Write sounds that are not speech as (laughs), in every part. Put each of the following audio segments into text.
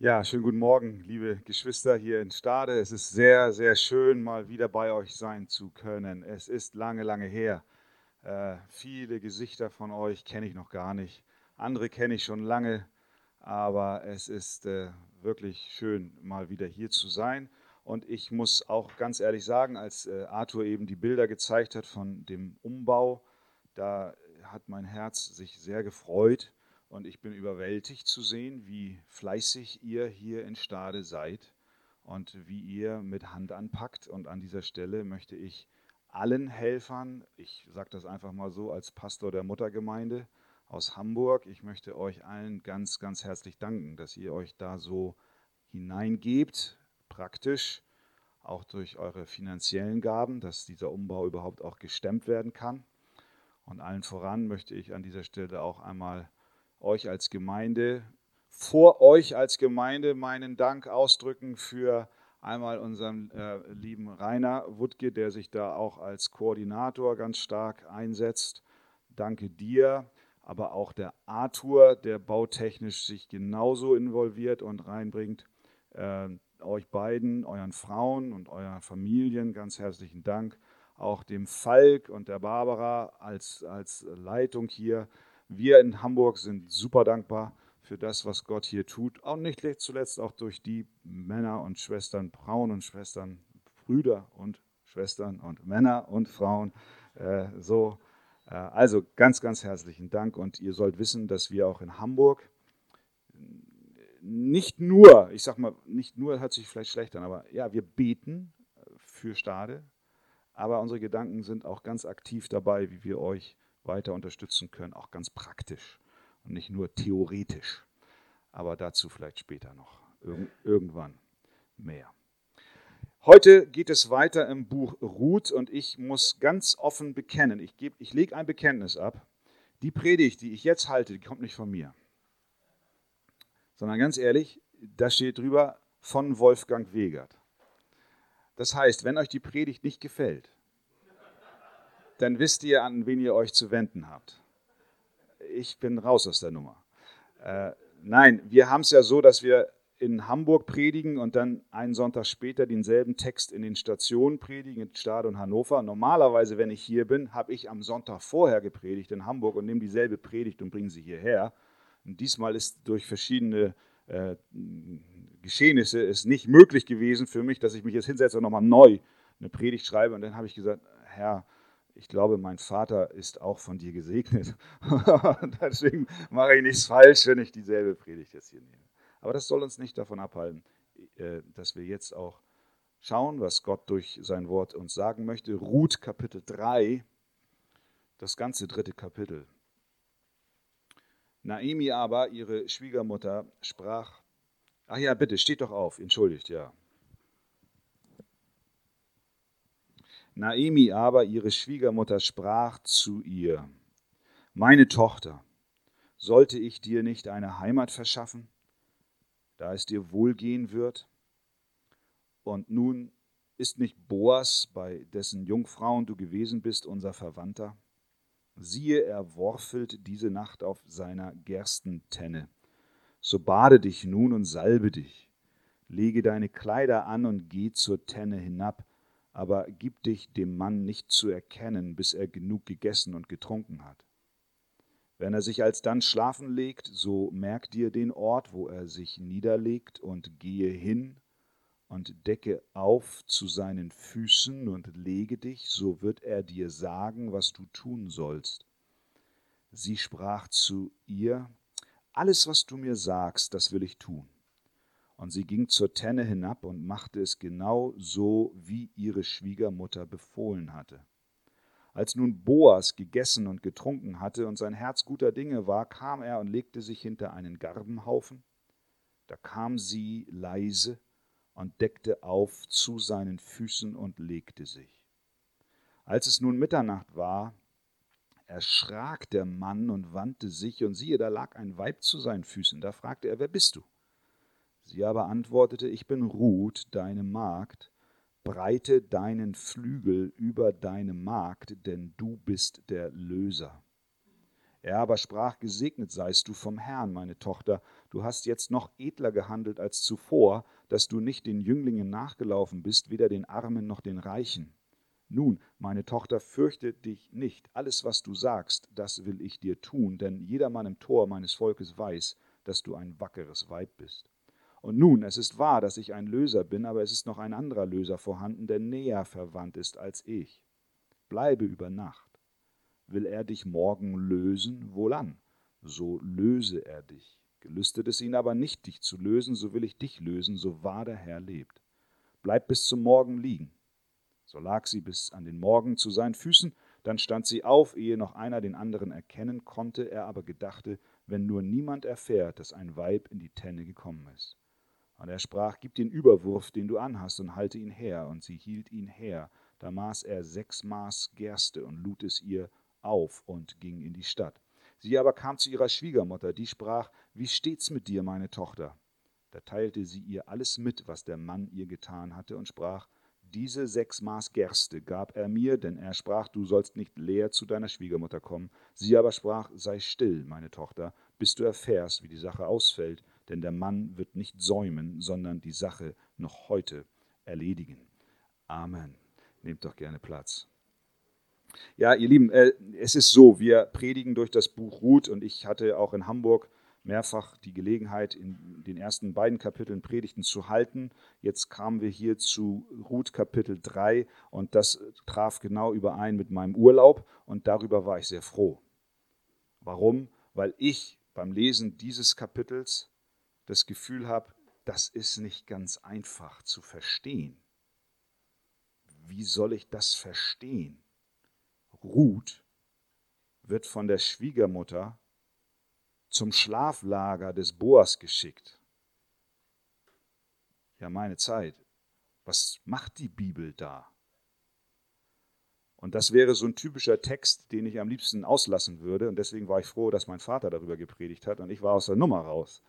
Ja, schönen guten Morgen, liebe Geschwister hier in Stade. Es ist sehr, sehr schön, mal wieder bei euch sein zu können. Es ist lange, lange her. Äh, viele Gesichter von euch kenne ich noch gar nicht. Andere kenne ich schon lange, aber es ist äh, wirklich schön, mal wieder hier zu sein. Und ich muss auch ganz ehrlich sagen, als äh, Arthur eben die Bilder gezeigt hat von dem Umbau, da hat mein Herz sich sehr gefreut und ich bin überwältigt zu sehen, wie fleißig ihr hier in Stade seid und wie ihr mit Hand anpackt. Und an dieser Stelle möchte ich allen Helfern, ich sage das einfach mal so als Pastor der Muttergemeinde aus Hamburg, ich möchte euch allen ganz, ganz herzlich danken, dass ihr euch da so hineingebt, praktisch, auch durch eure finanziellen Gaben, dass dieser Umbau überhaupt auch gestemmt werden kann. Und allen voran möchte ich an dieser Stelle auch einmal euch als Gemeinde, vor euch als Gemeinde meinen Dank ausdrücken für einmal unseren äh, lieben Rainer Wuttke, der sich da auch als Koordinator ganz stark einsetzt. Danke dir, aber auch der Arthur, der bautechnisch sich genauso involviert und reinbringt. Äh, euch beiden, euren Frauen und euren Familien ganz herzlichen Dank. Auch dem Falk und der Barbara als, als Leitung hier. Wir in Hamburg sind super dankbar für das, was Gott hier tut. Auch nicht zuletzt auch durch die Männer und Schwestern, Frauen und Schwestern, Brüder und Schwestern und Männer und Frauen. Äh, so, äh, also ganz, ganz herzlichen Dank. Und ihr sollt wissen, dass wir auch in Hamburg nicht nur, ich sag mal, nicht nur hört sich vielleicht schlecht an, aber ja, wir beten für Stade, aber unsere Gedanken sind auch ganz aktiv dabei, wie wir euch weiter unterstützen können, auch ganz praktisch und nicht nur theoretisch. Aber dazu vielleicht später noch, Irg irgendwann mehr. Heute geht es weiter im Buch Ruth und ich muss ganz offen bekennen, ich, ich lege ein Bekenntnis ab. Die Predigt, die ich jetzt halte, die kommt nicht von mir, sondern ganz ehrlich, da steht drüber von Wolfgang Wegert. Das heißt, wenn euch die Predigt nicht gefällt, dann wisst ihr, an wen ihr euch zu wenden habt. Ich bin raus aus der Nummer. Äh, nein, wir haben es ja so, dass wir in Hamburg predigen und dann einen Sonntag später denselben Text in den Stationen predigen, in Stade und Hannover. Normalerweise, wenn ich hier bin, habe ich am Sonntag vorher gepredigt in Hamburg und nehme dieselbe Predigt und bringe sie hierher. Und diesmal ist durch verschiedene äh, Geschehnisse es nicht möglich gewesen für mich, dass ich mich jetzt hinsetze und nochmal neu eine Predigt schreibe. Und dann habe ich gesagt, Herr, ich glaube, mein Vater ist auch von dir gesegnet. (laughs) Deswegen mache ich nichts falsch, wenn ich dieselbe Predigt jetzt hier nehme. Aber das soll uns nicht davon abhalten, äh, dass wir jetzt auch schauen, was Gott durch sein Wort uns sagen möchte. Ruth Kapitel 3, das ganze dritte Kapitel. Naemi aber, ihre Schwiegermutter, sprach, ach ja, bitte, steht doch auf, entschuldigt, ja. Naemi aber, ihre Schwiegermutter, sprach zu ihr, Meine Tochter, sollte ich dir nicht eine Heimat verschaffen, da es dir wohlgehen wird? Und nun ist nicht Boas, bei dessen Jungfrauen du gewesen bist, unser Verwandter? Siehe, er worfelt diese Nacht auf seiner Gerstentenne. So bade dich nun und salbe dich, lege deine Kleider an und geh zur Tenne hinab, aber gib dich dem Mann nicht zu erkennen, bis er genug gegessen und getrunken hat. Wenn er sich alsdann schlafen legt, so merk dir den Ort, wo er sich niederlegt, und gehe hin und decke auf zu seinen Füßen und lege dich, so wird er dir sagen, was du tun sollst. Sie sprach zu ihr, Alles, was du mir sagst, das will ich tun. Und sie ging zur Tenne hinab und machte es genau so, wie ihre Schwiegermutter befohlen hatte. Als nun Boas gegessen und getrunken hatte und sein Herz guter Dinge war, kam er und legte sich hinter einen Garbenhaufen. Da kam sie leise und deckte auf zu seinen Füßen und legte sich. Als es nun Mitternacht war, erschrak der Mann und wandte sich, und siehe, da lag ein Weib zu seinen Füßen. Da fragte er, wer bist du? Sie aber antwortete, ich bin Ruth, deine Magd, breite deinen Flügel über deine Magd, denn du bist der Löser. Er aber sprach, Gesegnet seist du vom Herrn, meine Tochter, du hast jetzt noch edler gehandelt als zuvor, dass du nicht den Jünglingen nachgelaufen bist, weder den Armen noch den Reichen. Nun, meine Tochter, fürchte dich nicht, alles, was du sagst, das will ich dir tun, denn jedermann im Tor meines Volkes weiß, dass du ein wackeres Weib bist. Und nun, es ist wahr, dass ich ein Löser bin, aber es ist noch ein anderer Löser vorhanden, der näher verwandt ist als ich. Bleibe über Nacht. Will er dich morgen lösen? Wohlan, so löse er dich. Gelüstet es ihn aber nicht, dich zu lösen, so will ich dich lösen, so wahr der Herr lebt. Bleib bis zum Morgen liegen. So lag sie bis an den Morgen zu seinen Füßen, dann stand sie auf, ehe noch einer den anderen erkennen konnte, er aber gedachte, wenn nur niemand erfährt, dass ein Weib in die Tenne gekommen ist. Und er sprach, gib den Überwurf, den du anhast, und halte ihn her. Und sie hielt ihn her. Da maß er sechs Maß Gerste und lud es ihr auf und ging in die Stadt. Sie aber kam zu ihrer Schwiegermutter, die sprach, Wie steht's mit dir, meine Tochter? Da teilte sie ihr alles mit, was der Mann ihr getan hatte, und sprach, Diese sechs Maß Gerste gab er mir, denn er sprach, Du sollst nicht leer zu deiner Schwiegermutter kommen. Sie aber sprach, Sei still, meine Tochter, bis du erfährst, wie die Sache ausfällt, denn der Mann wird nicht säumen, sondern die Sache noch heute erledigen. Amen. Nehmt doch gerne Platz. Ja, ihr Lieben, äh, es ist so, wir predigen durch das Buch Ruth und ich hatte auch in Hamburg mehrfach die Gelegenheit, in den ersten beiden Kapiteln Predigten zu halten. Jetzt kamen wir hier zu Ruth Kapitel 3 und das traf genau überein mit meinem Urlaub und darüber war ich sehr froh. Warum? Weil ich beim Lesen dieses Kapitels das Gefühl habe, das ist nicht ganz einfach zu verstehen. Wie soll ich das verstehen? Ruth wird von der Schwiegermutter zum Schlaflager des Boas geschickt. Ja, meine Zeit. Was macht die Bibel da? Und das wäre so ein typischer Text, den ich am liebsten auslassen würde. Und deswegen war ich froh, dass mein Vater darüber gepredigt hat und ich war aus der Nummer raus.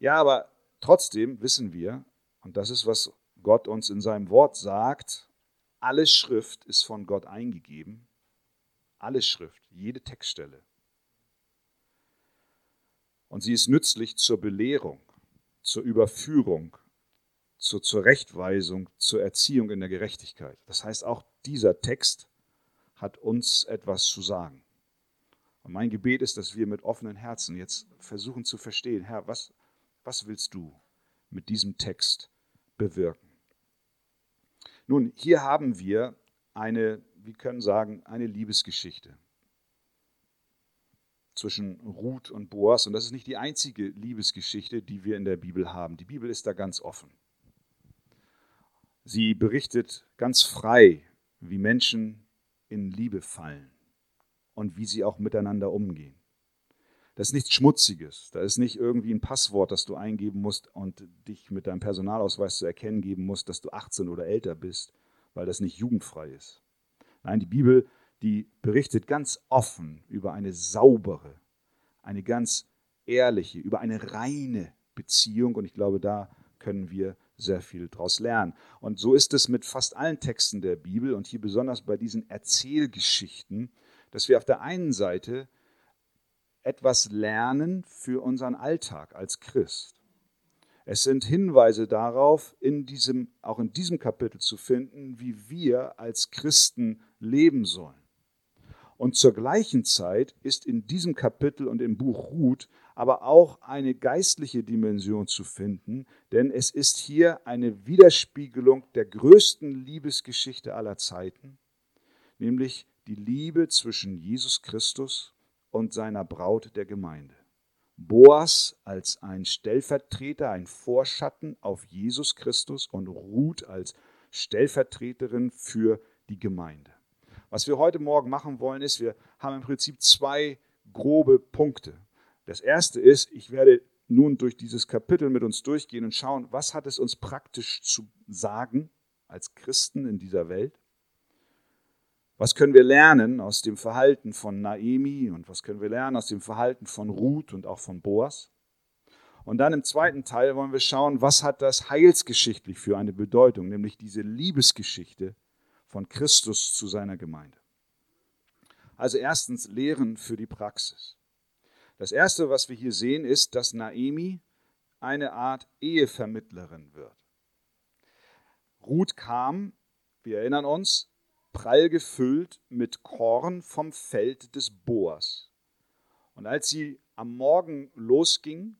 Ja, aber trotzdem wissen wir, und das ist, was Gott uns in seinem Wort sagt, alle Schrift ist von Gott eingegeben. Alle Schrift, jede Textstelle. Und sie ist nützlich zur Belehrung, zur Überführung, zur Zurechtweisung, zur Erziehung in der Gerechtigkeit. Das heißt, auch dieser Text hat uns etwas zu sagen. Und mein Gebet ist, dass wir mit offenen Herzen jetzt versuchen zu verstehen, Herr, was, was willst du mit diesem Text bewirken? Nun, hier haben wir eine, wir können sagen, eine Liebesgeschichte zwischen Ruth und Boas. Und das ist nicht die einzige Liebesgeschichte, die wir in der Bibel haben. Die Bibel ist da ganz offen. Sie berichtet ganz frei, wie Menschen in Liebe fallen und wie sie auch miteinander umgehen. Das ist nichts Schmutziges. Da ist nicht irgendwie ein Passwort, das du eingeben musst und dich mit deinem Personalausweis zu erkennen geben musst, dass du 18 oder älter bist, weil das nicht jugendfrei ist. Nein, die Bibel, die berichtet ganz offen über eine saubere, eine ganz ehrliche, über eine reine Beziehung und ich glaube, da können wir sehr viel daraus lernen. Und so ist es mit fast allen Texten der Bibel und hier besonders bei diesen Erzählgeschichten, dass wir auf der einen Seite etwas lernen für unseren Alltag als Christ. Es sind Hinweise darauf, in diesem, auch in diesem Kapitel zu finden, wie wir als Christen leben sollen. Und zur gleichen Zeit ist in diesem Kapitel und im Buch Ruth aber auch eine geistliche Dimension zu finden, denn es ist hier eine Widerspiegelung der größten Liebesgeschichte aller Zeiten, nämlich die Liebe zwischen Jesus Christus und seiner Braut der Gemeinde. Boas als ein Stellvertreter, ein Vorschatten auf Jesus Christus und Ruth als Stellvertreterin für die Gemeinde. Was wir heute Morgen machen wollen, ist, wir haben im Prinzip zwei grobe Punkte. Das erste ist, ich werde nun durch dieses Kapitel mit uns durchgehen und schauen, was hat es uns praktisch zu sagen als Christen in dieser Welt. Was können wir lernen aus dem Verhalten von Naemi und was können wir lernen aus dem Verhalten von Ruth und auch von Boas? Und dann im zweiten Teil wollen wir schauen, was hat das heilsgeschichtlich für eine Bedeutung, nämlich diese Liebesgeschichte von Christus zu seiner Gemeinde. Also erstens Lehren für die Praxis. Das Erste, was wir hier sehen, ist, dass Naemi eine Art Ehevermittlerin wird. Ruth kam, wir erinnern uns, prall gefüllt mit Korn vom Feld des Boas. Und als sie am Morgen losging,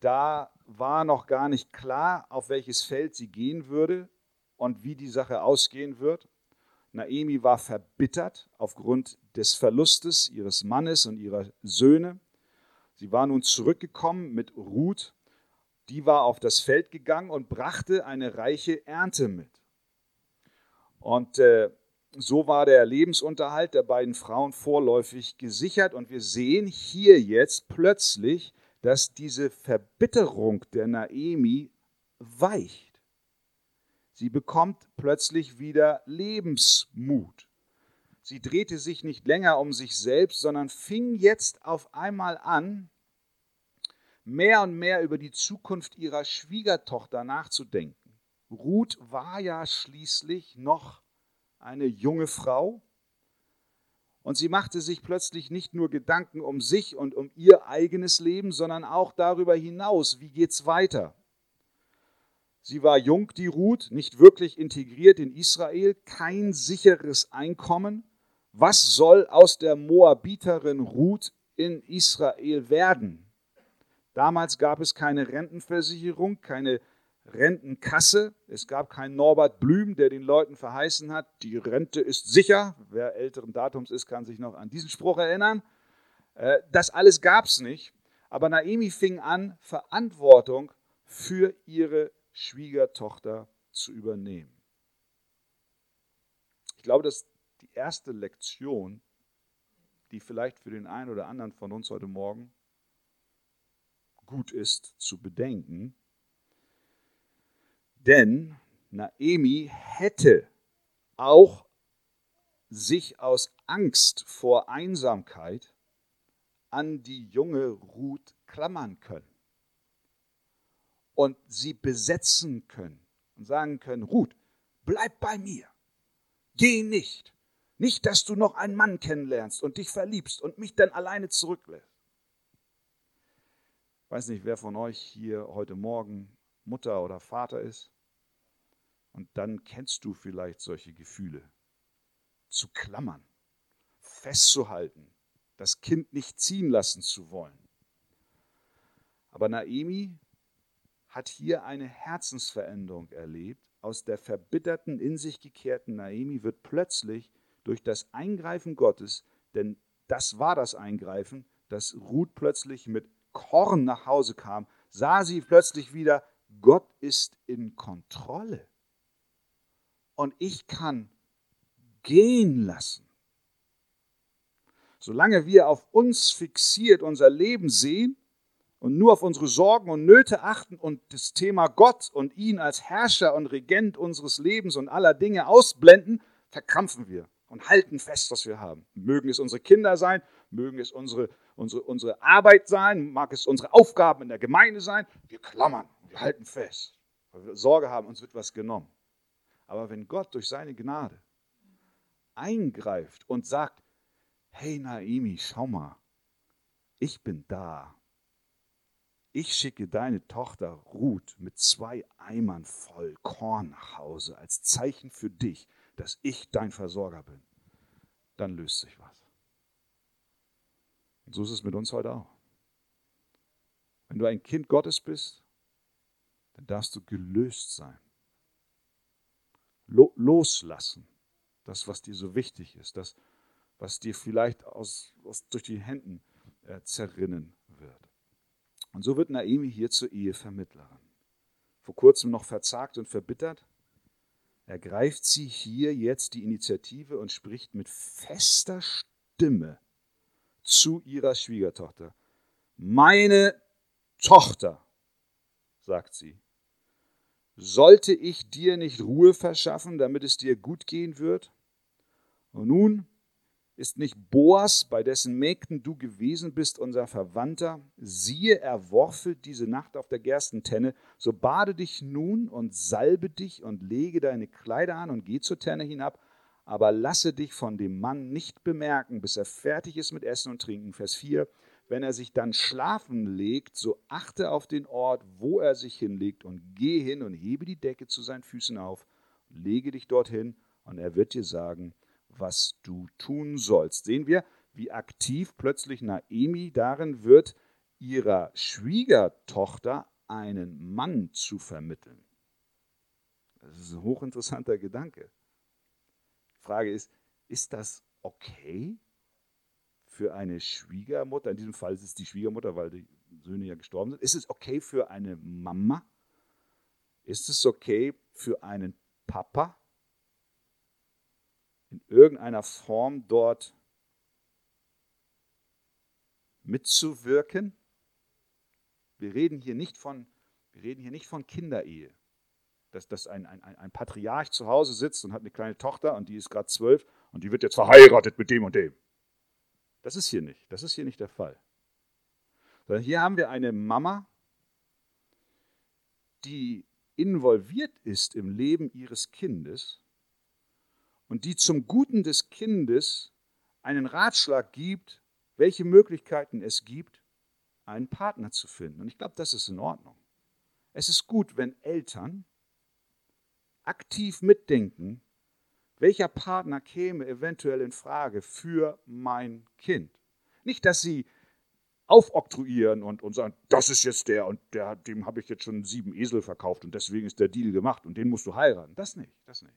da war noch gar nicht klar, auf welches Feld sie gehen würde und wie die Sache ausgehen wird. Naemi war verbittert aufgrund des Verlustes ihres Mannes und ihrer Söhne. Sie war nun zurückgekommen mit Ruth, die war auf das Feld gegangen und brachte eine reiche Ernte mit. Und äh, so war der Lebensunterhalt der beiden Frauen vorläufig gesichert. Und wir sehen hier jetzt plötzlich, dass diese Verbitterung der Naemi weicht. Sie bekommt plötzlich wieder Lebensmut. Sie drehte sich nicht länger um sich selbst, sondern fing jetzt auf einmal an, mehr und mehr über die Zukunft ihrer Schwiegertochter nachzudenken. Ruth war ja schließlich noch eine junge Frau und sie machte sich plötzlich nicht nur Gedanken um sich und um ihr eigenes Leben, sondern auch darüber hinaus, wie geht's weiter? Sie war jung, die Ruth, nicht wirklich integriert in Israel, kein sicheres Einkommen. Was soll aus der Moabiterin Ruth in Israel werden? Damals gab es keine Rentenversicherung, keine Rentenkasse. Es gab keinen Norbert Blüm, der den Leuten verheißen hat, die Rente ist sicher. Wer älteren Datums ist, kann sich noch an diesen Spruch erinnern. Äh, das alles gab es nicht. Aber Naemi fing an, Verantwortung für ihre Schwiegertochter zu übernehmen. Ich glaube, dass die erste Lektion, die vielleicht für den einen oder anderen von uns heute Morgen gut ist zu bedenken, denn Naemi hätte auch sich aus Angst vor Einsamkeit an die junge Ruth klammern können und sie besetzen können und sagen können, Ruth, bleib bei mir, geh nicht, nicht, dass du noch einen Mann kennenlernst und dich verliebst und mich dann alleine zurücklässt. Ich weiß nicht, wer von euch hier heute Morgen Mutter oder Vater ist. Und dann kennst du vielleicht solche Gefühle. Zu klammern, festzuhalten, das Kind nicht ziehen lassen zu wollen. Aber Naemi hat hier eine Herzensveränderung erlebt. Aus der verbitterten, in sich gekehrten Naemi wird plötzlich durch das Eingreifen Gottes, denn das war das Eingreifen, dass Ruth plötzlich mit Korn nach Hause kam, sah sie plötzlich wieder, Gott ist in Kontrolle. Und ich kann gehen lassen. Solange wir auf uns fixiert unser Leben sehen und nur auf unsere Sorgen und Nöte achten und das Thema Gott und ihn als Herrscher und Regent unseres Lebens und aller Dinge ausblenden, verkrampfen wir und halten fest, was wir haben. Mögen es unsere Kinder sein, mögen es unsere, unsere, unsere Arbeit sein, mag es unsere Aufgaben in der Gemeinde sein. Wir klammern wir halten fest, weil wir Sorge haben, uns wird was genommen. Aber wenn Gott durch seine Gnade eingreift und sagt, hey Naimi, schau mal, ich bin da. Ich schicke deine Tochter Ruth mit zwei Eimern voll Korn nach Hause als Zeichen für dich, dass ich dein Versorger bin. Dann löst sich was. Und so ist es mit uns heute auch. Wenn du ein Kind Gottes bist, dann darfst du gelöst sein. Loslassen. Das, was dir so wichtig ist, das, was dir vielleicht aus, aus durch die Händen äh, zerrinnen wird. Und so wird Naemi hier zur Ehevermittlerin. Vor kurzem noch verzagt und verbittert, ergreift sie hier jetzt die Initiative und spricht mit fester Stimme zu ihrer Schwiegertochter. Meine Tochter, sagt sie, sollte ich dir nicht Ruhe verschaffen, damit es dir gut gehen wird? Und nun ist nicht Boas, bei dessen Mägden du gewesen bist, unser Verwandter? Siehe, er worfelt diese Nacht auf der Gerstentenne. So bade dich nun und salbe dich und lege deine Kleider an und geh zur Tenne hinab. aber lasse dich von dem Mann nicht bemerken, bis er fertig ist mit Essen und Trinken. Vers 4. Wenn er sich dann schlafen legt, so achte auf den Ort, wo er sich hinlegt und geh hin und hebe die Decke zu seinen Füßen auf, lege dich dorthin und er wird dir sagen, was du tun sollst. Sehen wir, wie aktiv plötzlich Naemi darin wird, ihrer Schwiegertochter einen Mann zu vermitteln. Das ist ein hochinteressanter Gedanke. Die Frage ist, ist das okay für eine Schwiegermutter? In diesem Fall ist es die Schwiegermutter, weil die Söhne ja gestorben sind. Ist es okay für eine Mama? Ist es okay für einen Papa? In irgendeiner Form dort mitzuwirken? Wir reden hier nicht von, wir reden hier nicht von Kinderehe dass, dass ein, ein, ein Patriarch zu Hause sitzt und hat eine kleine Tochter und die ist gerade zwölf und die wird jetzt verheiratet mit dem und dem. Das ist hier nicht. Das ist hier nicht der Fall. Sondern hier haben wir eine Mama, die involviert ist im Leben ihres Kindes und die zum Guten des Kindes einen Ratschlag gibt, welche Möglichkeiten es gibt, einen Partner zu finden. Und ich glaube, das ist in Ordnung. Es ist gut, wenn Eltern aktiv mitdenken, welcher Partner käme eventuell in Frage für mein Kind. Nicht, dass sie aufoktroyieren und, und sagen, das ist jetzt der und der, dem habe ich jetzt schon sieben Esel verkauft und deswegen ist der Deal gemacht und den musst du heiraten. Das nicht, das nicht.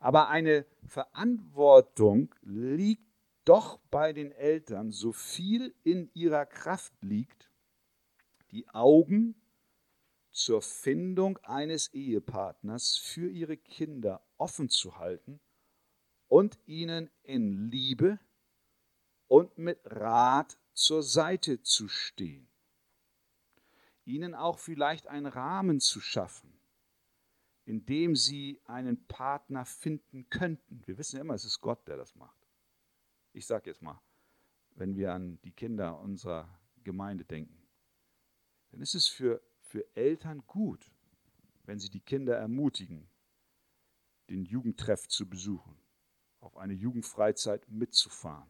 Aber eine Verantwortung liegt doch bei den Eltern, so viel in ihrer Kraft liegt, die Augen zur Findung eines Ehepartners für ihre Kinder offen zu halten und ihnen in Liebe und mit Rat zur Seite zu stehen. Ihnen auch vielleicht einen Rahmen zu schaffen, in dem sie einen Partner finden könnten. Wir wissen ja immer, es ist Gott, der das macht. Ich sage jetzt mal, wenn wir an die Kinder unserer Gemeinde denken, dann ist es für für Eltern gut, wenn sie die Kinder ermutigen, den Jugendtreff zu besuchen, auf eine Jugendfreizeit mitzufahren,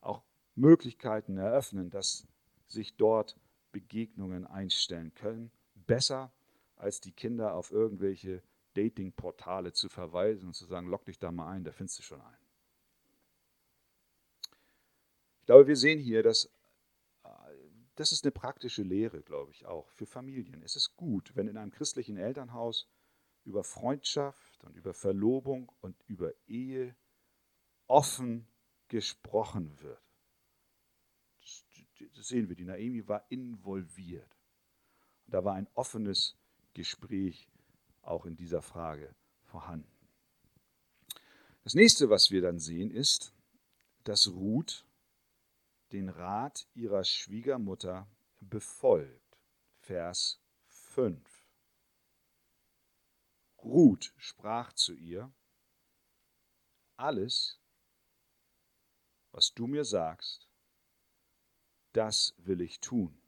auch Möglichkeiten eröffnen, dass sich dort Begegnungen einstellen können, besser als die Kinder auf irgendwelche Datingportale zu verweisen und zu sagen, lock dich da mal ein, da findest du schon einen. Ich glaube, wir sehen hier, dass das ist eine praktische Lehre, glaube ich, auch für Familien. Es ist gut, wenn in einem christlichen Elternhaus über Freundschaft und über Verlobung und über Ehe offen gesprochen wird. Das, sehen wir, die Naomi war involviert. Und da war ein offenes Gespräch auch in dieser Frage vorhanden. Das nächste, was wir dann sehen, ist, dass Ruth den Rat ihrer Schwiegermutter befolgt. Vers 5. Ruth sprach zu ihr, alles, was du mir sagst, das will ich tun.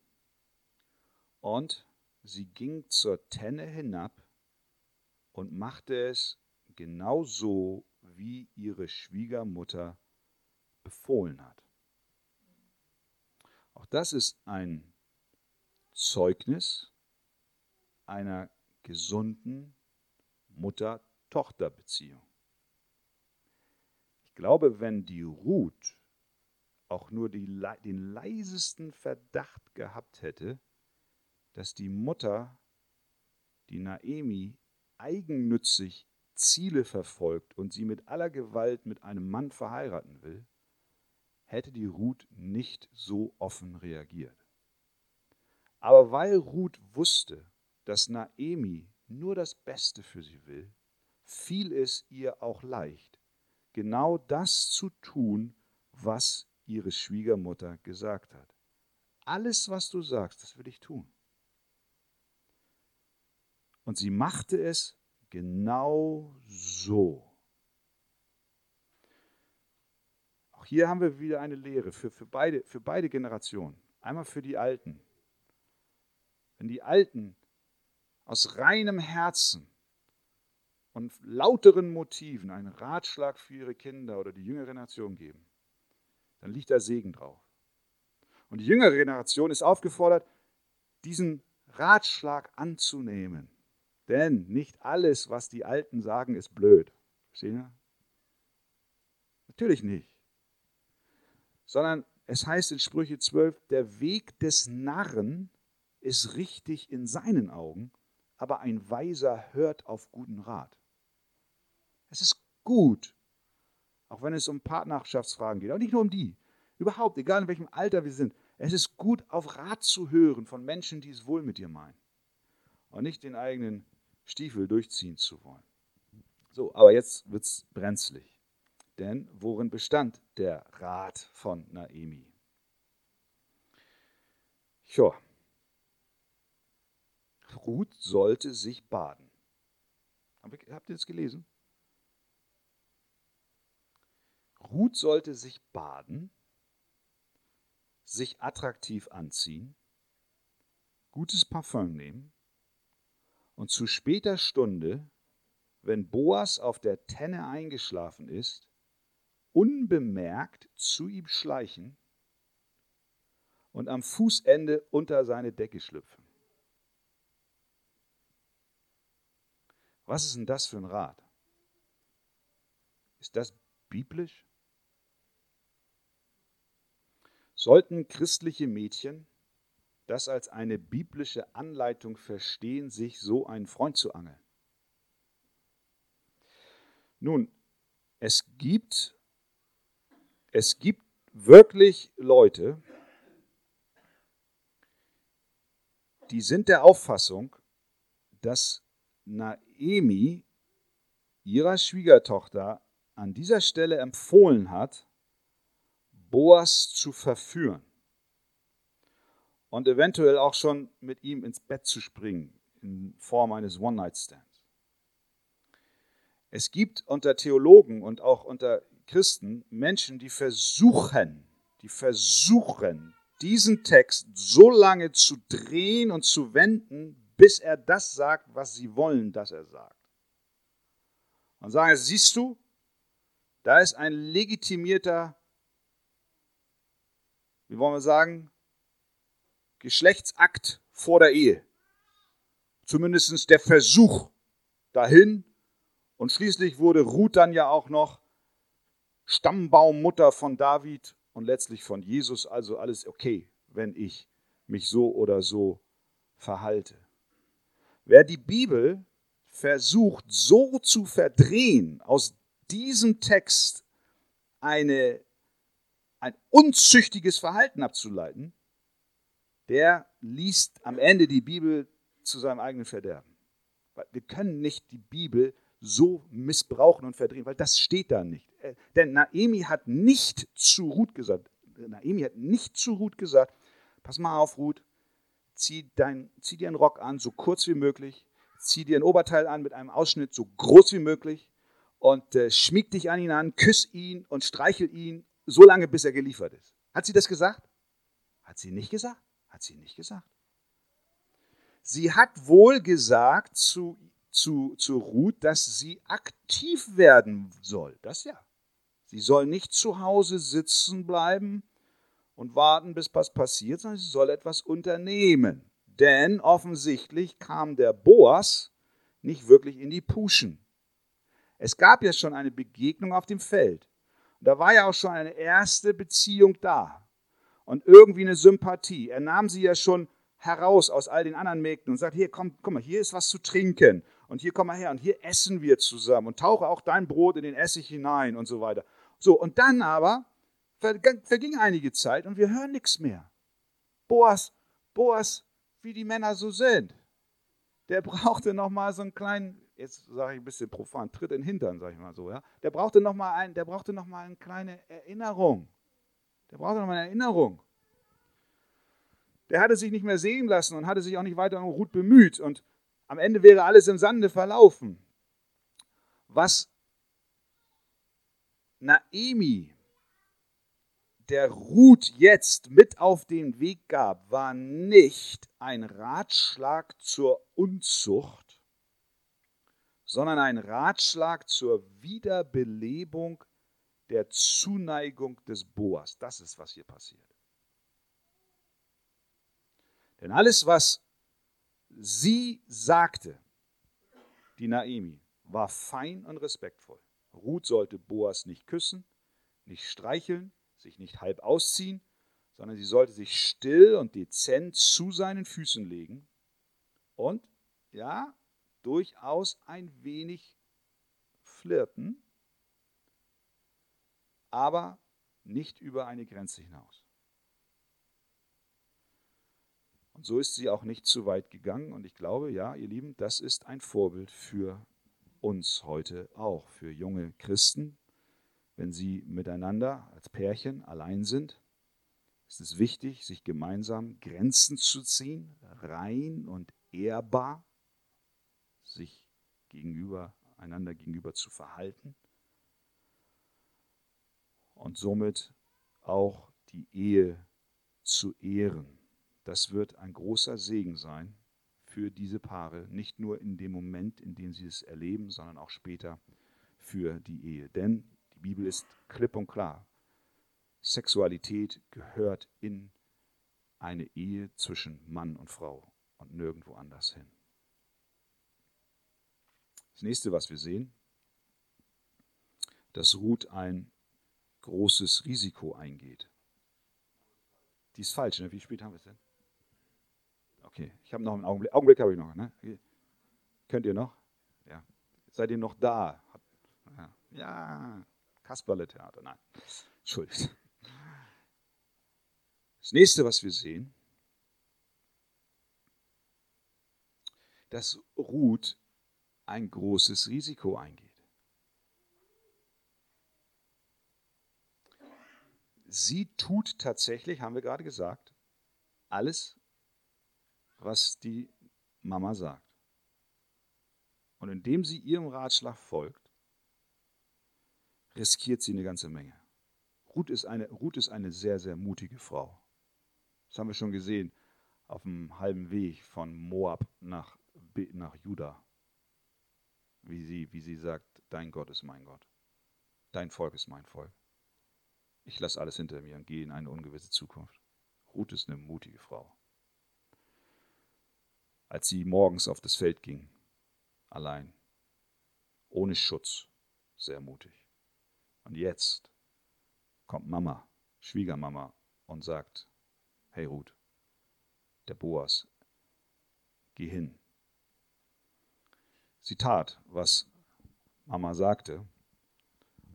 Und sie ging zur Tenne hinab und machte es genau so, wie ihre Schwiegermutter befohlen hat. Auch das ist ein Zeugnis einer gesunden Mutter-Tochter-Beziehung. Ich glaube, wenn die Ruth auch nur die, den leisesten Verdacht gehabt hätte, dass die Mutter, die Naemi, eigennützig Ziele verfolgt und sie mit aller Gewalt mit einem Mann verheiraten will, hätte die Ruth nicht so offen reagiert. Aber weil Ruth wusste, dass Naemi nur das Beste für sie will, fiel es ihr auch leicht, genau das zu tun, was ihre Schwiegermutter gesagt hat. Alles, was du sagst, das will ich tun. Und sie machte es genau so. Auch hier haben wir wieder eine Lehre für, für, beide, für beide Generationen. Einmal für die Alten. Wenn die Alten aus reinem Herzen und lauteren Motiven einen Ratschlag für ihre Kinder oder die jüngere Generation geben, dann liegt da Segen drauf. Und die jüngere Generation ist aufgefordert, diesen Ratschlag anzunehmen. Denn nicht alles, was die Alten sagen, ist blöd. Verstehen ihr? Natürlich nicht. Sondern es heißt in Sprüche 12, der Weg des Narren ist richtig in seinen Augen, aber ein Weiser hört auf guten Rat. Es ist gut, auch wenn es um Partnerschaftsfragen geht, aber nicht nur um die. Überhaupt, egal in welchem Alter wir sind, es ist gut, auf Rat zu hören von Menschen, die es wohl mit dir meinen. Und nicht den eigenen Stiefel durchziehen zu wollen. So, aber jetzt wird es brenzlig. Denn worin bestand der Rat von Naemi? Tja, Ruth sollte sich baden. Habt ihr das gelesen? Ruth sollte sich baden, sich attraktiv anziehen, gutes Parfum nehmen und zu später Stunde, wenn Boas auf der Tenne eingeschlafen ist, unbemerkt zu ihm schleichen und am Fußende unter seine Decke schlüpfen. Was ist denn das für ein Rat? Ist das biblisch? Sollten christliche Mädchen das als eine biblische Anleitung verstehen, sich so einen Freund zu angeln? Nun, es gibt, es gibt wirklich Leute, die sind der Auffassung, dass Naemi ihrer Schwiegertochter an dieser Stelle empfohlen hat, Boas zu verführen und eventuell auch schon mit ihm ins Bett zu springen in Form eines One-Night-Stands. Es gibt unter Theologen und auch unter Christen Menschen, die versuchen, die versuchen, diesen Text so lange zu drehen und zu wenden, bis er das sagt, was sie wollen, dass er sagt. Und sagen, siehst du, da ist ein legitimierter wie wollen wir sagen, Geschlechtsakt vor der Ehe. Zumindest der Versuch dahin. Und schließlich wurde Ruth dann ja auch noch Stammbaummutter von David und letztlich von Jesus. Also alles okay, wenn ich mich so oder so verhalte. Wer die Bibel versucht so zu verdrehen, aus diesem Text eine ein unzüchtiges Verhalten abzuleiten, der liest am Ende die Bibel zu seinem eigenen Verderben. Wir können nicht die Bibel so missbrauchen und verdrehen, weil das steht da nicht. Äh, denn Naemi hat nicht zu Ruth gesagt, Naemi hat nicht zu Ruth gesagt, pass mal auf, Ruth, zieh, dein, zieh dir einen Rock an, so kurz wie möglich, zieh dir ein Oberteil an mit einem Ausschnitt so groß wie möglich und äh, schmieg dich an ihn an, küss ihn und streichel ihn so lange, bis er geliefert ist. Hat sie das gesagt? Hat sie nicht gesagt? Hat sie nicht gesagt. Sie hat wohl gesagt zu, zu, zu Ruth, dass sie aktiv werden soll. Das ja. Sie soll nicht zu Hause sitzen bleiben und warten, bis was passiert, sondern sie soll etwas unternehmen. Denn offensichtlich kam der Boas nicht wirklich in die Puschen. Es gab ja schon eine Begegnung auf dem Feld. Da war ja auch schon eine erste Beziehung da und irgendwie eine Sympathie. Er nahm sie ja schon heraus aus all den anderen Mägden und sagt, hier, komm, guck mal, hier ist was zu trinken und hier komm mal her und hier essen wir zusammen und tauche auch dein Brot in den Essig hinein und so weiter. So, und dann aber verging einige Zeit und wir hören nichts mehr. Boas, Boas, wie die Männer so sind, der brauchte noch mal so einen kleinen jetzt sage ich ein bisschen profan, tritt in den Hintern, sage ich mal so, ja. Der brauchte noch mal ein, der brauchte noch mal eine kleine Erinnerung. Der brauchte noch mal eine Erinnerung. Der hatte sich nicht mehr sehen lassen und hatte sich auch nicht weiter um Ruth bemüht und am Ende wäre alles im Sande verlaufen. Was Naemi der Ruth jetzt mit auf den Weg gab, war nicht ein Ratschlag zur Unzucht, sondern ein Ratschlag zur Wiederbelebung der Zuneigung des Boas. Das ist, was hier passiert. Denn alles, was sie sagte, die Naemi, war fein und respektvoll. Ruth sollte Boas nicht küssen, nicht streicheln, sich nicht halb ausziehen, sondern sie sollte sich still und dezent zu seinen Füßen legen und, ja, durchaus ein wenig flirten, aber nicht über eine Grenze hinaus. Und so ist sie auch nicht zu weit gegangen. Und ich glaube, ja, ihr Lieben, das ist ein Vorbild für uns heute auch, für junge Christen. Wenn sie miteinander als Pärchen allein sind, ist es wichtig, sich gemeinsam Grenzen zu ziehen, rein und ehrbar, sich gegenüber, einander gegenüber zu verhalten und somit auch die Ehe zu ehren. Das wird ein großer Segen sein für diese Paare, nicht nur in dem Moment, in dem sie es erleben, sondern auch später für die Ehe. Denn Bibel ist klipp und klar. Sexualität gehört in eine Ehe zwischen Mann und Frau und nirgendwo anders hin. Das nächste, was wir sehen, dass Ruth ein großes Risiko eingeht. Die ist falsch, ne? wie spät haben wir es denn? Okay, ich habe noch einen Augenblick. Augenblick habe ich noch. Ne? Könnt ihr noch? Ja. Seid ihr noch da? Ja, ja. Kasperle-Theater. Nein, entschuldigt. Das nächste, was wir sehen, dass Ruth ein großes Risiko eingeht. Sie tut tatsächlich, haben wir gerade gesagt, alles, was die Mama sagt. Und indem sie ihrem Ratschlag folgt, riskiert sie eine ganze Menge. Ruth ist eine, Ruth ist eine sehr, sehr mutige Frau. Das haben wir schon gesehen auf dem halben Weg von Moab nach, nach Juda. Wie sie, wie sie sagt, dein Gott ist mein Gott. Dein Volk ist mein Volk. Ich lasse alles hinter mir und gehe in eine ungewisse Zukunft. Ruth ist eine mutige Frau als sie morgens auf das Feld ging, allein, ohne Schutz, sehr mutig. Und jetzt kommt Mama, Schwiegermama, und sagt, hey Ruth, der Boas, geh hin. Sie tat, was Mama sagte,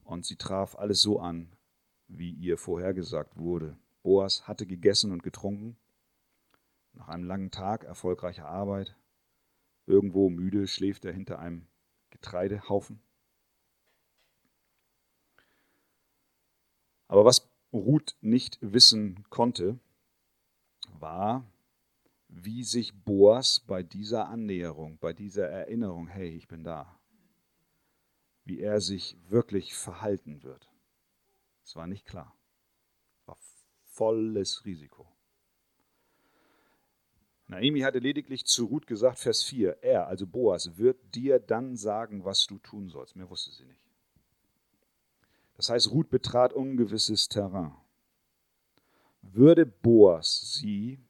und sie traf alles so an, wie ihr vorhergesagt wurde. Boas hatte gegessen und getrunken, nach einem langen Tag erfolgreicher Arbeit, irgendwo müde, schläft er hinter einem Getreidehaufen. Aber was Ruth nicht wissen konnte, war, wie sich Boas bei dieser Annäherung, bei dieser Erinnerung, hey, ich bin da, wie er sich wirklich verhalten wird. Es war nicht klar. War volles Risiko. Naomi hatte lediglich zu Ruth gesagt, Vers 4, er, also Boas, wird dir dann sagen, was du tun sollst. Mehr wusste sie nicht. Das heißt, Ruth betrat ungewisses Terrain. Würde Boas sie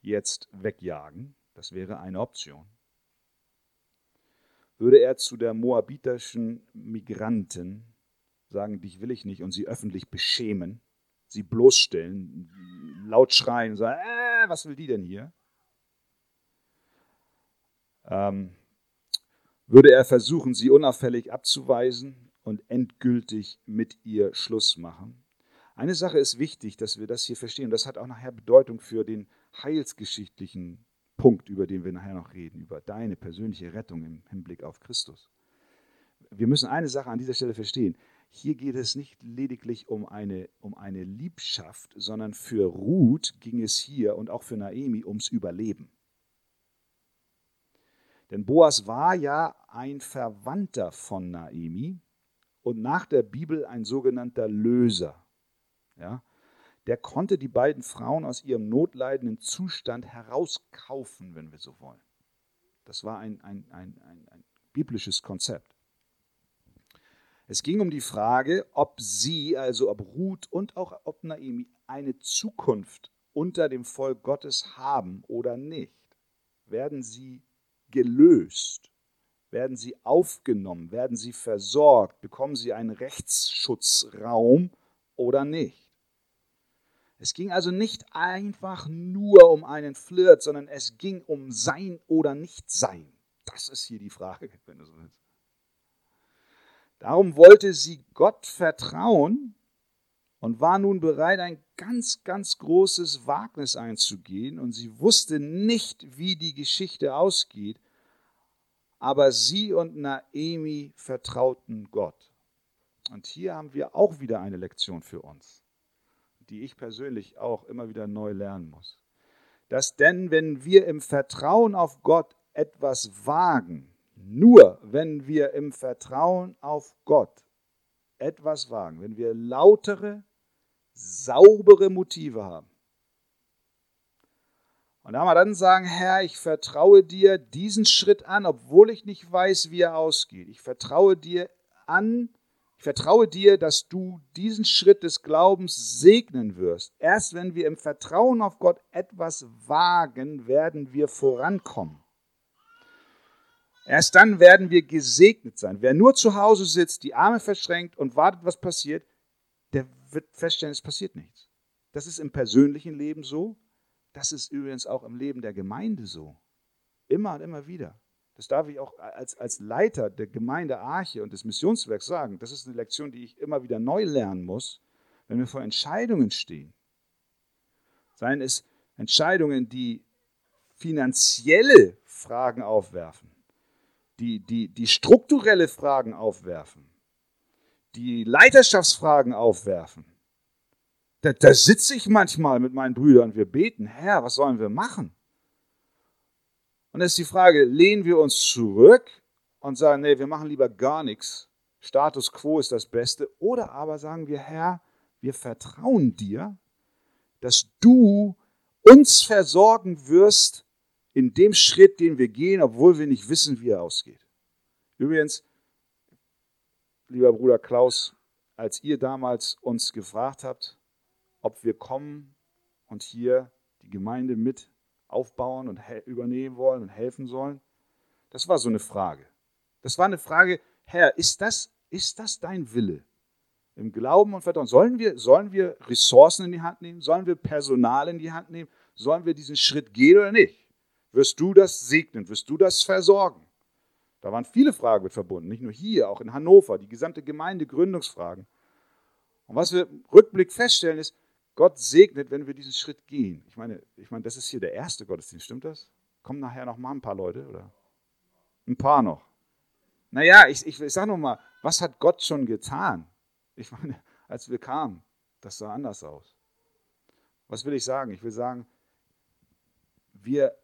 jetzt wegjagen, das wäre eine Option, würde er zu der moabitischen Migranten sagen, dich will ich nicht und sie öffentlich beschämen, sie bloßstellen, laut schreien, sagen, äh, was will die denn hier? ähm, würde er versuchen, sie unauffällig abzuweisen und endgültig mit ihr Schluss machen. Eine Sache ist wichtig, dass wir das hier verstehen. Das hat auch nachher Bedeutung für den heilsgeschichtlichen Punkt, über den wir nachher noch reden, über deine persönliche Rettung im Hinblick auf Christus. Wir müssen eine Sache an dieser Stelle verstehen. Hier geht es nicht lediglich um eine, um eine Liebschaft, sondern für Ruth ging es hier und auch für Naemi ums Überleben. Denn Boas war ja ein Verwandter von Naemi und nach der Bibel ein sogenannter Löser. Ja? Der konnte die beiden Frauen aus ihrem notleidenden Zustand herauskaufen, wenn wir so wollen. Das war ein, ein, ein, ein biblisches Konzept. Es ging um die Frage, ob sie, also ob Ruth und auch ob Naomi, eine Zukunft unter dem Volk Gottes haben oder nicht. Werden sie gelöst? Werden sie aufgenommen? Werden sie versorgt? Bekommen sie einen Rechtsschutzraum oder nicht? Es ging also nicht einfach nur um einen Flirt, sondern es ging um Sein oder Nichtsein. Das ist hier die Frage, (laughs) wenn du so willst. Darum wollte sie Gott vertrauen und war nun bereit, ein ganz, ganz großes Wagnis einzugehen. Und sie wusste nicht, wie die Geschichte ausgeht, aber sie und Naemi vertrauten Gott. Und hier haben wir auch wieder eine Lektion für uns, die ich persönlich auch immer wieder neu lernen muss. Dass denn, wenn wir im Vertrauen auf Gott etwas wagen, nur wenn wir im Vertrauen auf Gott etwas wagen, wenn wir lautere, saubere Motive haben. Und da wir dann sagen, Herr, ich vertraue dir diesen Schritt an, obwohl ich nicht weiß, wie er ausgeht. Ich vertraue dir an, ich vertraue dir, dass du diesen Schritt des Glaubens segnen wirst. Erst wenn wir im Vertrauen auf Gott etwas wagen, werden wir vorankommen. Erst dann werden wir gesegnet sein. Wer nur zu Hause sitzt, die Arme verschränkt und wartet, was passiert, der wird feststellen, es passiert nichts. Das ist im persönlichen Leben so. Das ist übrigens auch im Leben der Gemeinde so. Immer und immer wieder. Das darf ich auch als, als Leiter der Gemeinde Arche und des Missionswerks sagen. Das ist eine Lektion, die ich immer wieder neu lernen muss, wenn wir vor Entscheidungen stehen. Seien es Entscheidungen, die finanzielle Fragen aufwerfen die, die, die strukturelle Fragen aufwerfen, die Leiterschaftsfragen aufwerfen. Da, da sitze ich manchmal mit meinen Brüdern und wir beten, Herr, was sollen wir machen? Und es ist die Frage, lehnen wir uns zurück und sagen, nee, wir machen lieber gar nichts, Status quo ist das Beste, oder aber sagen wir, Herr, wir vertrauen dir, dass du uns versorgen wirst in dem Schritt, den wir gehen, obwohl wir nicht wissen, wie er ausgeht. Übrigens, lieber Bruder Klaus, als ihr damals uns gefragt habt, ob wir kommen und hier die Gemeinde mit aufbauen und übernehmen wollen und helfen sollen, das war so eine Frage. Das war eine Frage, Herr, ist das, ist das dein Wille? Im Glauben und Vertrauen. Sollen wir, sollen wir Ressourcen in die Hand nehmen? Sollen wir Personal in die Hand nehmen? Sollen wir diesen Schritt gehen oder nicht? Wirst du das segnen? Wirst du das versorgen? Da waren viele Fragen mit verbunden, nicht nur hier, auch in Hannover, die gesamte Gemeinde Gründungsfragen. Und was wir Rückblick feststellen ist, Gott segnet, wenn wir diesen Schritt gehen. Ich meine, ich meine, das ist hier der erste Gottesdienst, stimmt das? Kommen nachher noch mal ein paar Leute, oder? Ein paar noch. Naja, ich, ich, ich sage nur mal, was hat Gott schon getan? Ich meine, (laughs) als wir kamen, das sah anders aus. Was will ich sagen? Ich will sagen, wir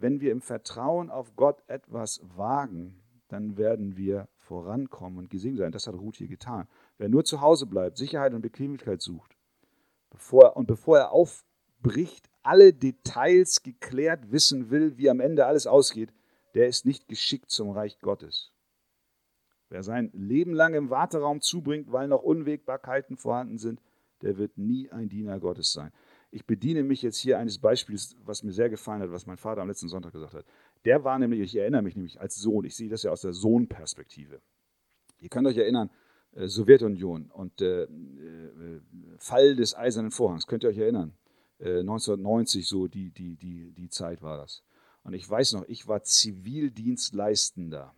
wenn wir im Vertrauen auf Gott etwas wagen, dann werden wir vorankommen und gesegnet sein. Das hat Ruth hier getan. Wer nur zu Hause bleibt, Sicherheit und Bequemlichkeit sucht, bevor, und bevor er aufbricht, alle Details geklärt wissen will, wie am Ende alles ausgeht, der ist nicht geschickt zum Reich Gottes. Wer sein Leben lang im Warteraum zubringt, weil noch Unwägbarkeiten vorhanden sind, der wird nie ein Diener Gottes sein. Ich bediene mich jetzt hier eines Beispiels, was mir sehr gefallen hat, was mein Vater am letzten Sonntag gesagt hat. Der war nämlich, ich erinnere mich nämlich als Sohn, ich sehe das ja aus der Sohnperspektive. Ihr könnt euch erinnern, Sowjetunion und äh, äh, Fall des Eisernen Vorhangs, könnt ihr euch erinnern? Äh, 1990, so die, die, die, die Zeit war das. Und ich weiß noch, ich war Zivildienstleistender.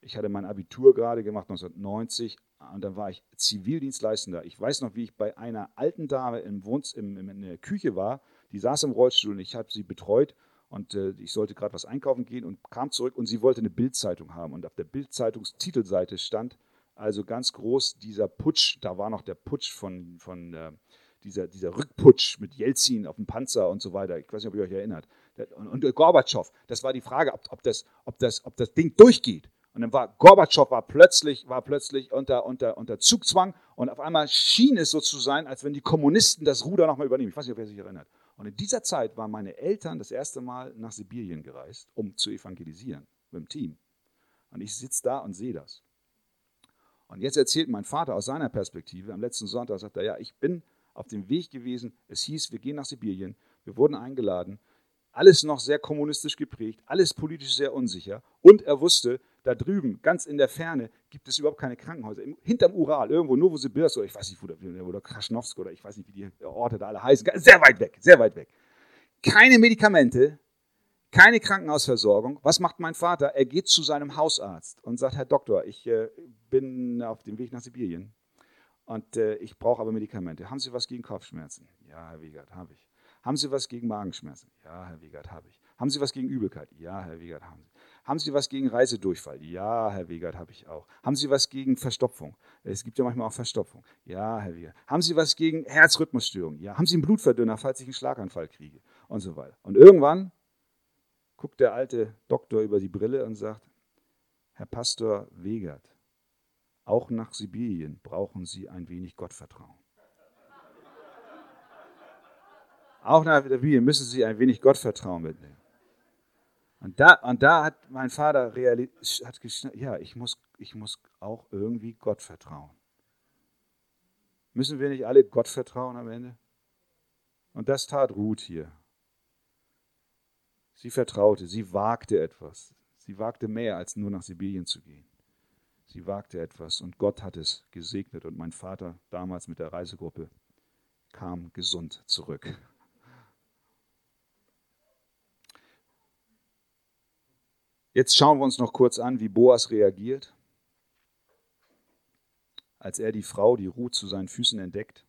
Ich hatte mein Abitur gerade gemacht, 1990, und dann war ich Zivildienstleistender. Ich weiß noch, wie ich bei einer alten Dame im Wohnz im, in der Küche war. Die saß im Rollstuhl und ich habe sie betreut und äh, ich sollte gerade was einkaufen gehen und kam zurück und sie wollte eine Bildzeitung haben. Und auf der Bildzeitungstitelseite stand also ganz groß dieser Putsch. Da war noch der Putsch von, von äh, dieser, dieser Rückputsch mit Jelzin auf dem Panzer und so weiter. Ich weiß nicht, ob ihr euch erinnert. Und, und Gorbatschow, das war die Frage, ob, ob, das, ob, das, ob das Ding durchgeht. Und dann war Gorbatschow war plötzlich, war plötzlich unter, unter, unter Zugzwang und auf einmal schien es so zu sein, als wenn die Kommunisten das Ruder nochmal übernehmen. Ich weiß nicht, ob ihr sich erinnert. Und in dieser Zeit waren meine Eltern das erste Mal nach Sibirien gereist, um zu evangelisieren mit dem Team. Und ich sitze da und sehe das. Und jetzt erzählt mein Vater aus seiner Perspektive, am letzten Sonntag sagt er, ja, ich bin auf dem Weg gewesen, es hieß, wir gehen nach Sibirien, wir wurden eingeladen, alles noch sehr kommunistisch geprägt, alles politisch sehr unsicher. Und er wusste, da drüben, ganz in der Ferne, gibt es überhaupt keine Krankenhäuser. Hinterm Ural, irgendwo Novosibirsk oder ich weiß nicht, wo der, oder Kraschnowsk oder ich weiß nicht, wie die Orte da alle heißen. Sehr weit weg, sehr weit weg. Keine Medikamente, keine Krankenhausversorgung. Was macht mein Vater? Er geht zu seinem Hausarzt und sagt, Herr Doktor, ich äh, bin auf dem Weg nach Sibirien und äh, ich brauche aber Medikamente. Haben Sie was gegen Kopfschmerzen? Ja, Herr Wiegert, habe ich. Haben Sie was gegen Magenschmerzen? Ja, Herr Wiegert, habe ich. Haben Sie was gegen Übelkeit? Ja, Herr Wiegert, haben Sie. Haben Sie was gegen Reisedurchfall? Ja, Herr Wiegert, habe ich auch. Haben Sie was gegen Verstopfung? Es gibt ja manchmal auch Verstopfung. Ja, Herr Wiegert. Haben Sie was gegen Herzrhythmusstörungen? Ja. Haben Sie einen Blutverdünner, falls ich einen Schlaganfall kriege? Und so weiter. Und irgendwann guckt der alte Doktor über die Brille und sagt, Herr Pastor Wegert, auch nach Sibirien brauchen Sie ein wenig Gottvertrauen. Auch nach Sibirien müssen Sie ein wenig Gottvertrauen mitnehmen. Und da, und da hat mein Vater realisiert, ja, ich muss, ich muss auch irgendwie Gott vertrauen. Müssen wir nicht alle Gott vertrauen am Ende? Und das tat Ruth hier. Sie vertraute, sie wagte etwas. Sie wagte mehr, als nur nach Sibirien zu gehen. Sie wagte etwas und Gott hat es gesegnet und mein Vater damals mit der Reisegruppe kam gesund zurück. Jetzt schauen wir uns noch kurz an, wie Boas reagiert, als er die Frau, die Ruth, zu seinen Füßen entdeckt.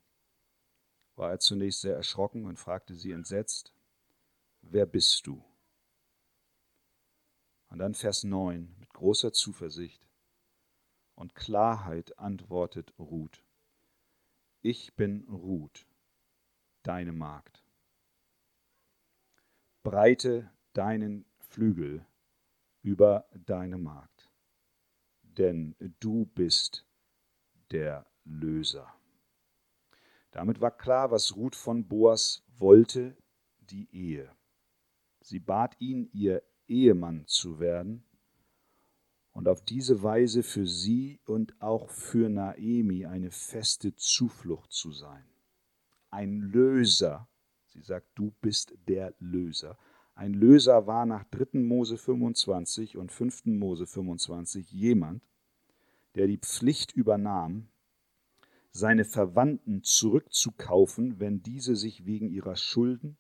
War er zunächst sehr erschrocken und fragte sie entsetzt, wer bist du? Und dann Vers 9, mit großer Zuversicht und Klarheit antwortet Ruth. Ich bin Ruth, deine Magd. Breite deinen Flügel über deine Magd, denn du bist der Löser. Damit war klar, was Ruth von Boas wollte, die Ehe. Sie bat ihn, ihr Ehemann zu werden und auf diese Weise für sie und auch für Naemi eine feste Zuflucht zu sein. Ein Löser, sie sagt, du bist der Löser, ein Löser war nach 3. Mose 25 und 5. Mose 25 jemand, der die Pflicht übernahm, seine Verwandten zurückzukaufen, wenn diese sich wegen ihrer Schulden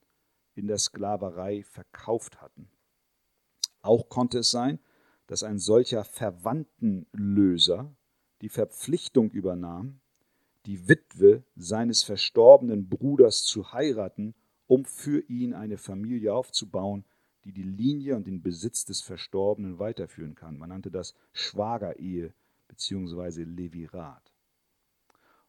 in der Sklaverei verkauft hatten. Auch konnte es sein, dass ein solcher Verwandtenlöser die Verpflichtung übernahm, die Witwe seines verstorbenen Bruders zu heiraten um für ihn eine Familie aufzubauen, die die Linie und den Besitz des Verstorbenen weiterführen kann. Man nannte das Schwagerehe bzw. Levirat.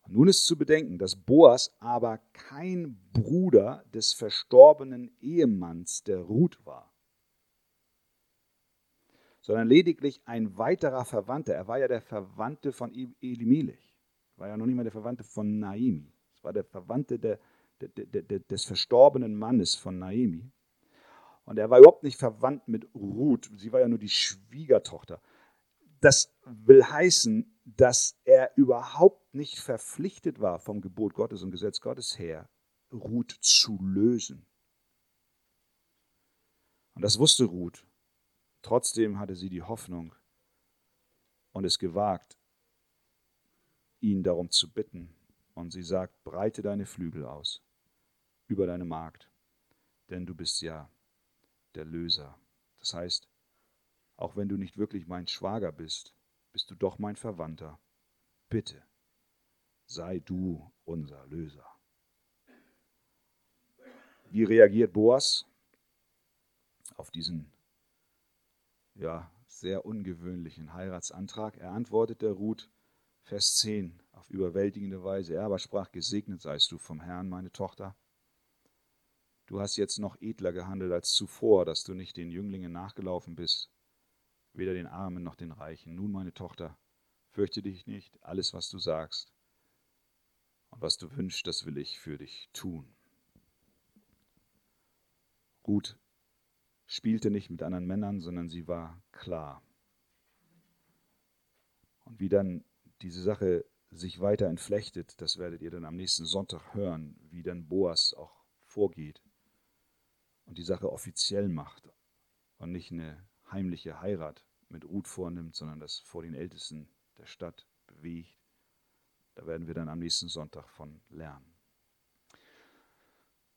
Und nun ist zu bedenken, dass Boas aber kein Bruder des verstorbenen Ehemanns der Ruth war, sondern lediglich ein weiterer Verwandter. Er war ja der Verwandte von Elimelech, war ja noch nicht mal der Verwandte von Naimi. Es war der Verwandte der, des verstorbenen Mannes von Naemi. Und er war überhaupt nicht verwandt mit Ruth. Sie war ja nur die Schwiegertochter. Das will heißen, dass er überhaupt nicht verpflichtet war, vom Gebot Gottes und Gesetz Gottes her, Ruth zu lösen. Und das wusste Ruth. Trotzdem hatte sie die Hoffnung und es gewagt, ihn darum zu bitten. Und sie sagt, breite deine Flügel aus über deine Magd, denn du bist ja der Löser. Das heißt, auch wenn du nicht wirklich mein Schwager bist, bist du doch mein Verwandter. Bitte, sei du unser Löser. Wie reagiert Boas auf diesen ja, sehr ungewöhnlichen Heiratsantrag? Er antwortet der Ruth, Vers 10, auf überwältigende Weise. Er aber sprach, gesegnet seist du vom Herrn, meine Tochter Du hast jetzt noch edler gehandelt als zuvor, dass du nicht den Jünglingen nachgelaufen bist, weder den Armen noch den Reichen. Nun, meine Tochter, fürchte dich nicht, alles, was du sagst und was du wünschst, das will ich für dich tun. Ruth spielte nicht mit anderen Männern, sondern sie war klar. Und wie dann diese Sache sich weiter entflechtet, das werdet ihr dann am nächsten Sonntag hören, wie dann Boas auch vorgeht und die Sache offiziell macht und nicht eine heimliche Heirat mit Ruth vornimmt, sondern das vor den Ältesten der Stadt bewegt. Da werden wir dann am nächsten Sonntag von lernen.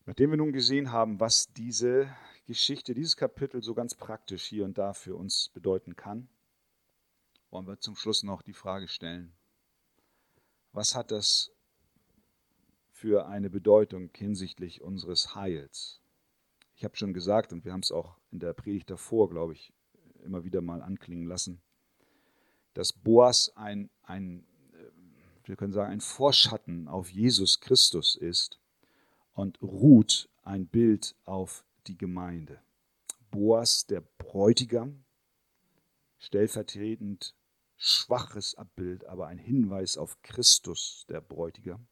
Nachdem wir nun gesehen haben, was diese Geschichte, dieses Kapitel so ganz praktisch hier und da für uns bedeuten kann, wollen wir zum Schluss noch die Frage stellen, was hat das für eine Bedeutung hinsichtlich unseres Heils? Ich habe schon gesagt, und wir haben es auch in der Predigt davor, glaube ich, immer wieder mal anklingen lassen, dass Boas ein, ein wir können sagen, ein Vorschatten auf Jesus Christus ist und Ruth ein Bild auf die Gemeinde. Boas, der Bräutigam, stellvertretend schwaches Abbild, aber ein Hinweis auf Christus, der Bräutigam.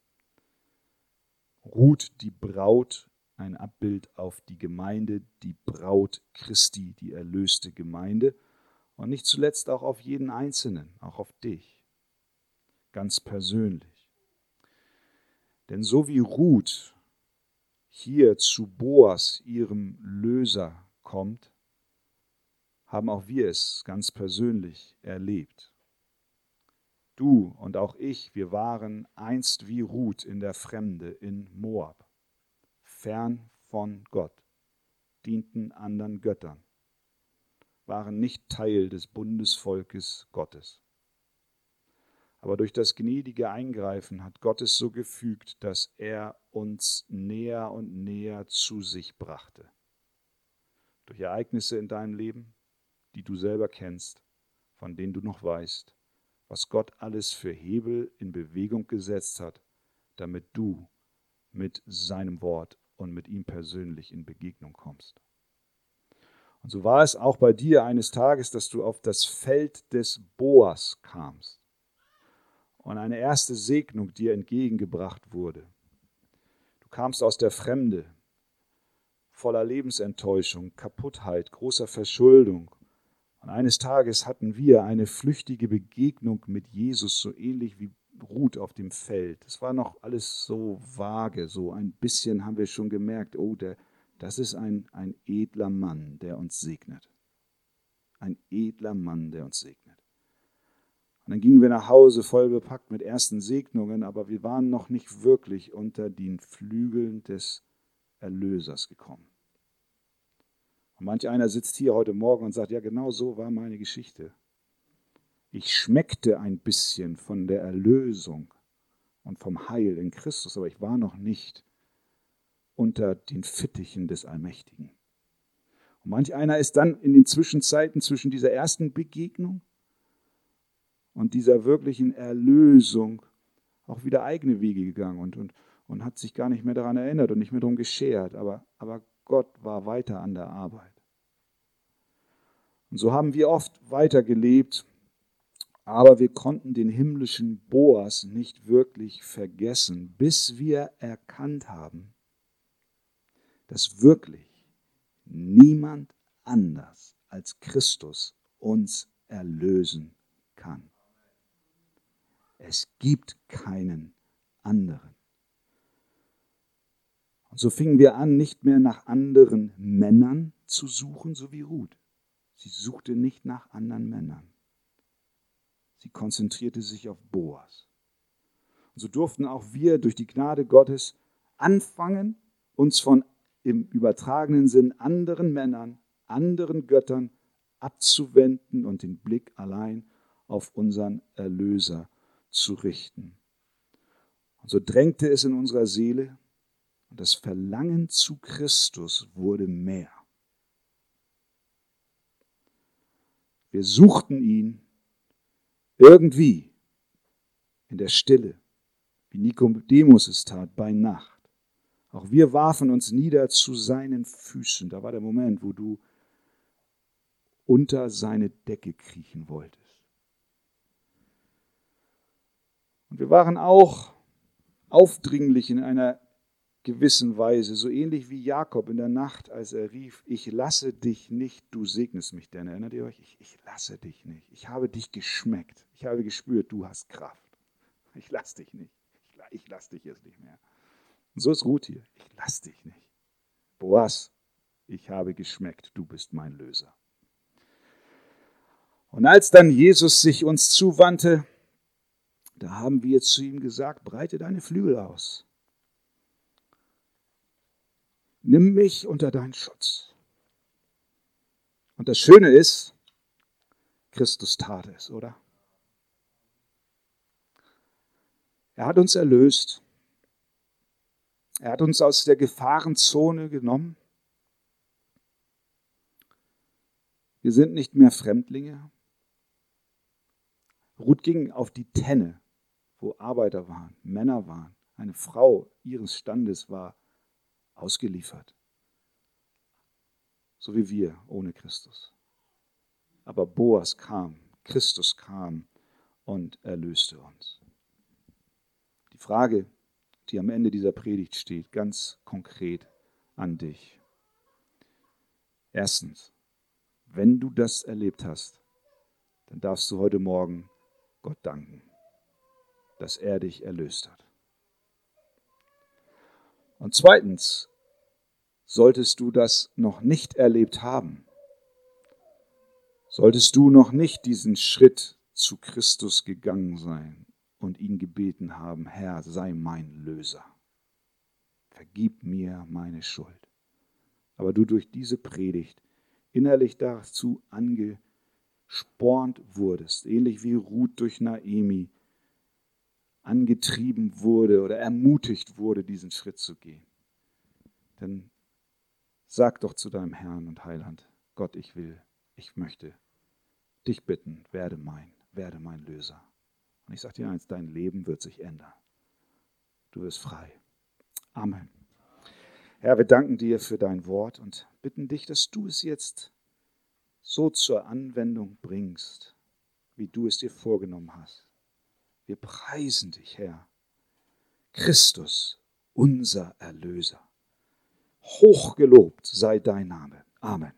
Ruth, die Braut, ein Abbild auf die Gemeinde, die Braut Christi, die erlöste Gemeinde und nicht zuletzt auch auf jeden Einzelnen, auch auf dich, ganz persönlich. Denn so wie Ruth hier zu Boas, ihrem Löser, kommt, haben auch wir es ganz persönlich erlebt. Du und auch ich, wir waren einst wie Ruth in der Fremde in Moab, fern von Gott, dienten anderen Göttern, waren nicht Teil des Bundesvolkes Gottes. Aber durch das gnädige Eingreifen hat Gott es so gefügt, dass er uns näher und näher zu sich brachte. Durch Ereignisse in deinem Leben, die du selber kennst, von denen du noch weißt, was Gott alles für Hebel in Bewegung gesetzt hat, damit du mit seinem Wort und mit ihm persönlich in Begegnung kommst. Und so war es auch bei dir eines Tages, dass du auf das Feld des Boas kamst und eine erste Segnung dir entgegengebracht wurde. Du kamst aus der Fremde, voller Lebensenttäuschung, Kaputtheit, großer Verschuldung. Und eines Tages hatten wir eine flüchtige Begegnung mit Jesus, so ähnlich wie Ruth auf dem Feld. Es war noch alles so vage, so ein bisschen haben wir schon gemerkt, oh, der, das ist ein, ein edler Mann, der uns segnet. Ein edler Mann, der uns segnet. Und dann gingen wir nach Hause voll bepackt mit ersten Segnungen, aber wir waren noch nicht wirklich unter den Flügeln des Erlösers gekommen. Und manch einer sitzt hier heute Morgen und sagt, ja genau so war meine Geschichte. Ich schmeckte ein bisschen von der Erlösung und vom Heil in Christus, aber ich war noch nicht unter den Fittichen des Allmächtigen. Und manch einer ist dann in den Zwischenzeiten zwischen dieser ersten Begegnung und dieser wirklichen Erlösung auch wieder eigene Wege gegangen und, und, und hat sich gar nicht mehr daran erinnert und nicht mehr darum geschert. Aber, aber Gott war weiter an der Arbeit. Und so haben wir oft weitergelebt, aber wir konnten den himmlischen Boas nicht wirklich vergessen, bis wir erkannt haben, dass wirklich niemand anders als Christus uns erlösen kann. Es gibt keinen anderen. Und so fingen wir an, nicht mehr nach anderen Männern zu suchen, so wie Ruth. Sie suchte nicht nach anderen Männern. Sie konzentrierte sich auf Boas. Und so durften auch wir durch die Gnade Gottes anfangen, uns von im übertragenen Sinn anderen Männern, anderen Göttern abzuwenden und den Blick allein auf unseren Erlöser zu richten. Und so drängte es in unserer Seele und das Verlangen zu Christus wurde mehr. Wir suchten ihn irgendwie in der Stille, wie Nikodemus es tat, bei Nacht. Auch wir warfen uns nieder zu seinen Füßen. Da war der Moment, wo du unter seine Decke kriechen wolltest. Und wir waren auch aufdringlich in einer gewissen Weise, so ähnlich wie Jakob in der Nacht, als er rief, ich lasse dich nicht, du segnest mich denn. Erinnert ihr euch? Ich, ich lasse dich nicht. Ich habe dich geschmeckt. Ich habe gespürt, du hast Kraft. Ich lasse dich nicht. Ich, ich lasse dich jetzt nicht mehr. Und so ist Ruth hier. Ich lasse dich nicht. Boas, ich habe geschmeckt, du bist mein Löser. Und als dann Jesus sich uns zuwandte, da haben wir zu ihm gesagt, breite deine Flügel aus. Nimm mich unter deinen Schutz. Und das Schöne ist, Christus tat es, oder? Er hat uns erlöst. Er hat uns aus der Gefahrenzone genommen. Wir sind nicht mehr Fremdlinge. Ruth ging auf die Tenne, wo Arbeiter waren, Männer waren. Eine Frau ihres Standes war ausgeliefert. So wie wir ohne Christus. Aber Boas kam, Christus kam und erlöste uns. Die Frage, die am Ende dieser Predigt steht, ganz konkret an dich. Erstens, wenn du das erlebt hast, dann darfst du heute Morgen Gott danken, dass er dich erlöst hat. Und zweitens, solltest du das noch nicht erlebt haben, solltest du noch nicht diesen Schritt zu Christus gegangen sein und ihn gebeten haben, Herr, sei mein Löser. Vergib mir meine Schuld. Aber du durch diese Predigt innerlich dazu angespornt wurdest, ähnlich wie Ruth durch Naemi angetrieben wurde oder ermutigt wurde, diesen Schritt zu gehen. Dann sag doch zu deinem Herrn und Heiland, Gott, ich will, ich möchte dich bitten, werde mein, werde mein Löser. Und ich sage dir eins, dein Leben wird sich ändern. Du wirst frei. Amen. Herr, wir danken dir für dein Wort und bitten dich, dass du es jetzt so zur Anwendung bringst, wie du es dir vorgenommen hast. Wir preisen dich, Herr. Christus, unser Erlöser. Hochgelobt sei dein Name. Amen.